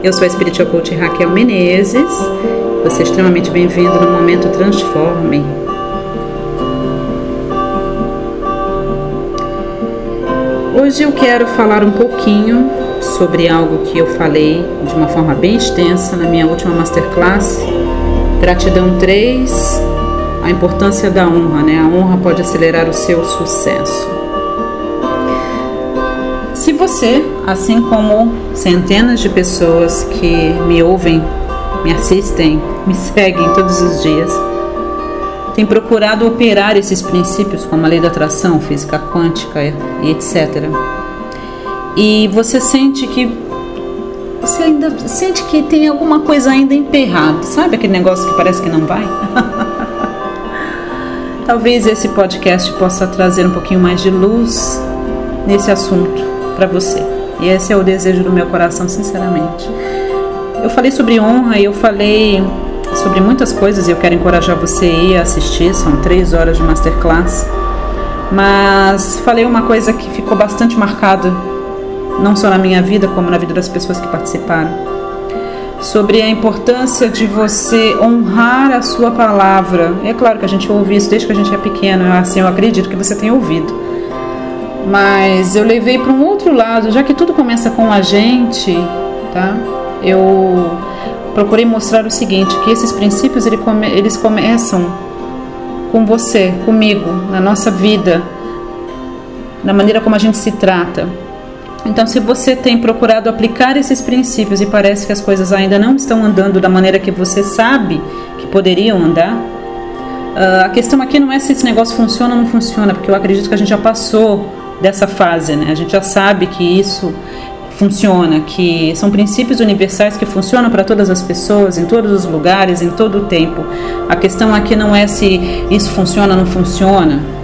Eu sou a Spiritual Coach Raquel Menezes. Você é extremamente bem-vindo no Momento Transforme. Hoje eu quero falar um pouquinho sobre algo que eu falei de uma forma bem extensa na minha última masterclass, Gratidão 3, a importância da honra, né? A honra pode acelerar o seu sucesso. Você, assim como centenas de pessoas que me ouvem, me assistem, me seguem todos os dias, tem procurado operar esses princípios como a lei da atração, física quântica e etc. E você sente que você ainda sente que tem alguma coisa ainda emperrada, sabe aquele negócio que parece que não vai? Talvez esse podcast possa trazer um pouquinho mais de luz nesse assunto para você. E esse é o desejo do meu coração, sinceramente. Eu falei sobre honra e eu falei sobre muitas coisas e eu quero encorajar você a ir assistir. São três horas de masterclass. Mas falei uma coisa que ficou bastante marcada, não só na minha vida, como na vida das pessoas que participaram sobre a importância de você honrar a sua palavra. É claro que a gente ouve isso desde que a gente é pequeno, assim eu acredito que você tenha ouvido. Mas eu levei para um outro lado, já que tudo começa com a gente, tá? Eu procurei mostrar o seguinte, que esses princípios eles começam com você, comigo, na nossa vida, na maneira como a gente se trata. Então, se você tem procurado aplicar esses princípios e parece que as coisas ainda não estão andando da maneira que você sabe que poderiam andar, uh, a questão aqui não é se esse negócio funciona ou não funciona, porque eu acredito que a gente já passou dessa fase, né? A gente já sabe que isso funciona, que são princípios universais que funcionam para todas as pessoas, em todos os lugares, em todo o tempo. A questão aqui não é se isso funciona ou não funciona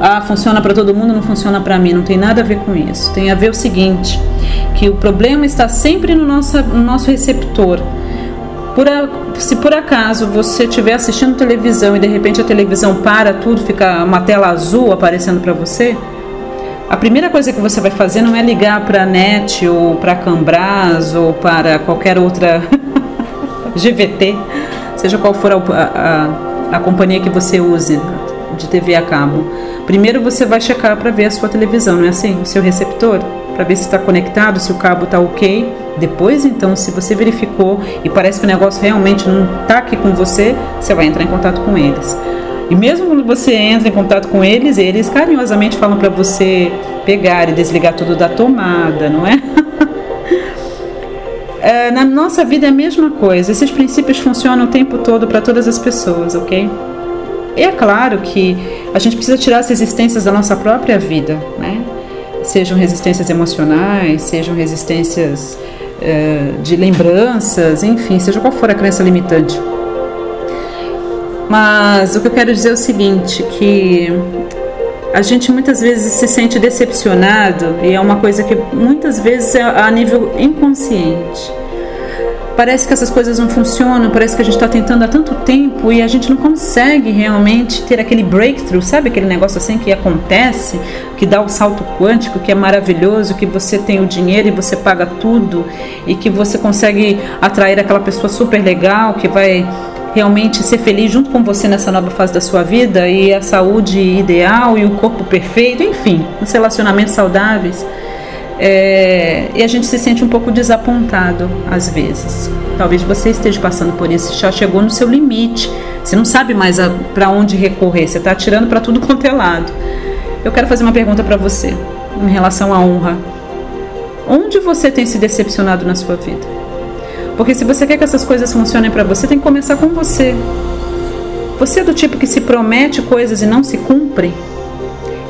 ah, funciona para todo mundo, não funciona para mim. Não tem nada a ver com isso. Tem a ver o seguinte, que o problema está sempre no nosso, no nosso receptor. Por a, se por acaso você estiver assistindo televisão e de repente a televisão para tudo, fica uma tela azul aparecendo para você, a primeira coisa que você vai fazer não é ligar para a NET ou para a Cambras ou para qualquer outra GVT, seja qual for a, a, a companhia que você use de TV a cabo. Primeiro você vai checar para ver a sua televisão, não é assim? O seu receptor, para ver se está conectado, se o cabo está ok. Depois, então, se você verificou e parece que o negócio realmente não está aqui com você, você vai entrar em contato com eles. E mesmo quando você entra em contato com eles, eles carinhosamente falam para você pegar e desligar tudo da tomada, não é? é? Na nossa vida é a mesma coisa. Esses princípios funcionam o tempo todo para todas as pessoas, ok? E é claro que a gente precisa tirar as resistências da nossa própria vida, né? Sejam resistências emocionais, sejam resistências uh, de lembranças, enfim, seja qual for a crença limitante. Mas o que eu quero dizer é o seguinte, que a gente muitas vezes se sente decepcionado e é uma coisa que muitas vezes é a nível inconsciente. Parece que essas coisas não funcionam, parece que a gente está tentando há tanto tempo e a gente não consegue realmente ter aquele breakthrough, sabe aquele negócio assim que acontece, que dá o salto quântico, que é maravilhoso, que você tem o dinheiro e você paga tudo e que você consegue atrair aquela pessoa super legal que vai realmente ser feliz junto com você nessa nova fase da sua vida e a saúde ideal e o corpo perfeito, enfim, os relacionamentos saudáveis. É, e a gente se sente um pouco desapontado às vezes. Talvez você esteja passando por isso, já chegou no seu limite, você não sabe mais para onde recorrer, você está atirando para tudo quanto é lado. Eu quero fazer uma pergunta para você em relação à honra. Onde você tem se decepcionado na sua vida? Porque se você quer que essas coisas funcionem para você, tem que começar com você. Você é do tipo que se promete coisas e não se cumpre?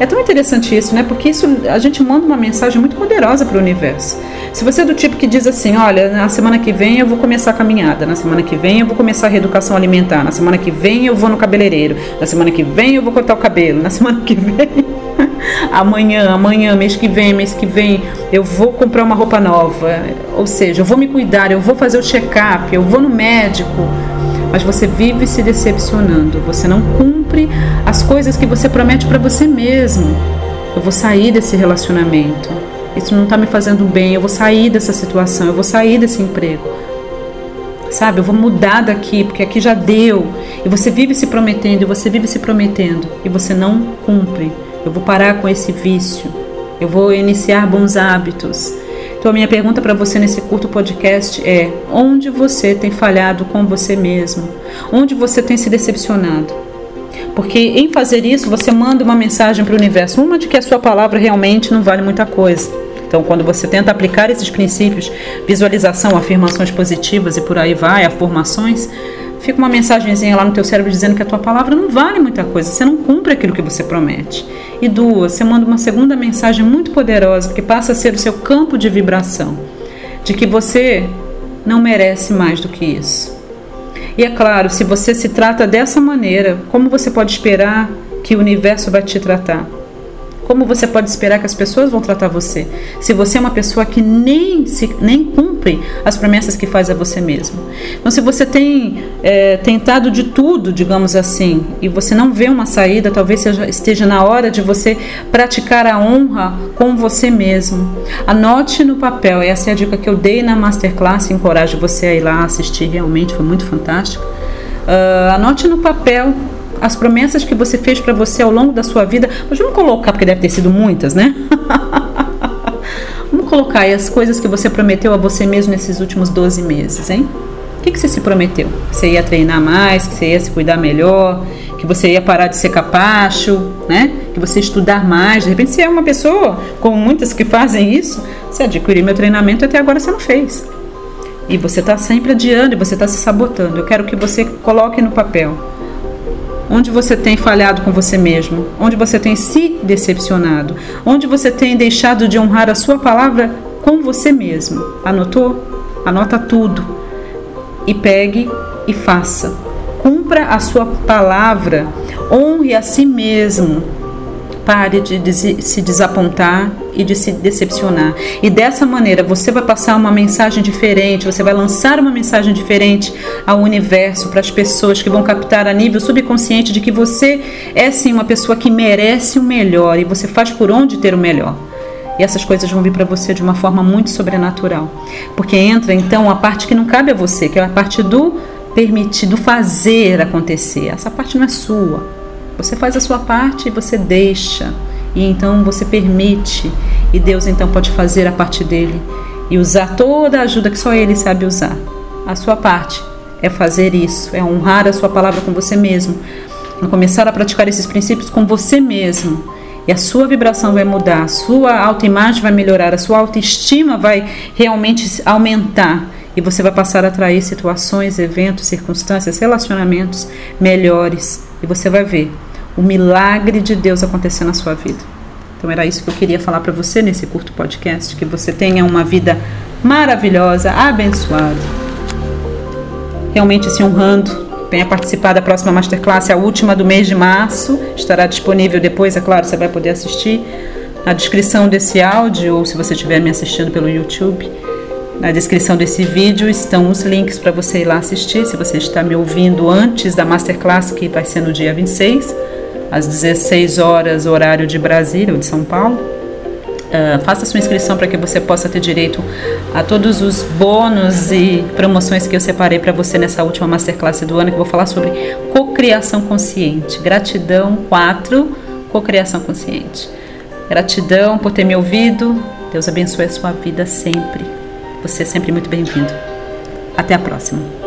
É tão interessante isso, né? Porque isso a gente manda uma mensagem muito poderosa para o universo. Se você é do tipo que diz assim, olha, na semana que vem eu vou começar a caminhada, na semana que vem eu vou começar a reeducação alimentar, na semana que vem eu vou no cabeleireiro, na semana que vem eu vou cortar o cabelo, na semana que vem amanhã, amanhã, mês que vem, mês que vem, eu vou comprar uma roupa nova. Ou seja, eu vou me cuidar, eu vou fazer o check-up, eu vou no médico mas você vive se decepcionando, você não cumpre as coisas que você promete para você mesmo. Eu vou sair desse relacionamento. isso não está me fazendo bem, eu vou sair dessa situação, eu vou sair desse emprego. Sabe, eu vou mudar daqui, porque aqui já deu. E você vive se prometendo, e você vive se prometendo, e você não cumpre. Eu vou parar com esse vício. Eu vou iniciar bons hábitos. Então, a minha pergunta para você nesse curto podcast é: onde você tem falhado com você mesmo? Onde você tem se decepcionado? Porque em fazer isso, você manda uma mensagem para o universo, uma de que a sua palavra realmente não vale muita coisa. Então, quando você tenta aplicar esses princípios, visualização, afirmações positivas e por aí vai, afirmações, fica uma mensagenzinha lá no teu cérebro dizendo que a tua palavra não vale muita coisa, você não cumpre aquilo que você promete. E duas, você manda uma segunda mensagem muito poderosa que passa a ser o seu campo de vibração, de que você não merece mais do que isso. E é claro, se você se trata dessa maneira, como você pode esperar que o universo vai te tratar? Como você pode esperar que as pessoas vão tratar você? Se você é uma pessoa que nem, se, nem cumpre as promessas que faz a você mesmo. Então, se você tem é, tentado de tudo, digamos assim, e você não vê uma saída, talvez seja, esteja na hora de você praticar a honra com você mesmo. Anote no papel, essa é a dica que eu dei na Masterclass, encorajo você a ir lá assistir, realmente foi muito fantástico. Uh, anote no papel as promessas que você fez para você ao longo da sua vida. Mas vamos colocar, porque deve ter sido muitas, né? vamos colocar aí as coisas que você prometeu a você mesmo nesses últimos 12 meses, hein? O que, que você se prometeu? Que você ia treinar mais, que você ia se cuidar melhor, que você ia parar de ser capacho, né? Que você ia estudar mais. De repente, você é uma pessoa, como muitas que fazem isso, você adquiriu meu treinamento e até agora você não fez. E você está sempre adiando e você está se sabotando. Eu quero que você coloque no papel onde você tem falhado com você mesmo, onde você tem se decepcionado, onde você tem deixado de honrar a sua palavra com você mesmo. Anotou? Anota tudo e pegue e faça. Cumpra a sua palavra, honre a si mesmo Pare de se desapontar e de se decepcionar. E dessa maneira você vai passar uma mensagem diferente, você vai lançar uma mensagem diferente ao universo, para as pessoas que vão captar a nível subconsciente de que você é sim uma pessoa que merece o melhor e você faz por onde ter o melhor. E essas coisas vão vir para você de uma forma muito sobrenatural. Porque entra então a parte que não cabe a você, que é a parte do permitir, do fazer acontecer. Essa parte não é sua. Você faz a sua parte e você deixa. E então você permite. E Deus então pode fazer a parte dele e usar toda a ajuda que só ele sabe usar. A sua parte é fazer isso, é honrar a sua palavra com você mesmo, é começar a praticar esses princípios com você mesmo. E a sua vibração vai mudar, a sua autoimagem vai melhorar, a sua autoestima vai realmente aumentar e você vai passar a atrair situações, eventos, circunstâncias, relacionamentos melhores e você vai ver o milagre de Deus acontecer na sua vida. Então era isso que eu queria falar para você nesse curto podcast, que você tenha uma vida maravilhosa, abençoada. Realmente se honrando. Venha participar da próxima masterclass, a última do mês de março. Estará disponível depois, é claro, você vai poder assistir na descrição desse áudio ou se você estiver me assistindo pelo YouTube. Na descrição desse vídeo estão os links para você ir lá assistir. Se você está me ouvindo antes da masterclass, que vai ser no dia 26, às 16 horas, horário de Brasília ou de São Paulo. Uh, faça sua inscrição para que você possa ter direito a todos os bônus e promoções que eu separei para você nessa última masterclass do ano, que eu vou falar sobre cocriação consciente. Gratidão 4, cocriação consciente. Gratidão por ter me ouvido. Deus abençoe a sua vida sempre. Você é sempre muito bem-vindo. Até a próxima.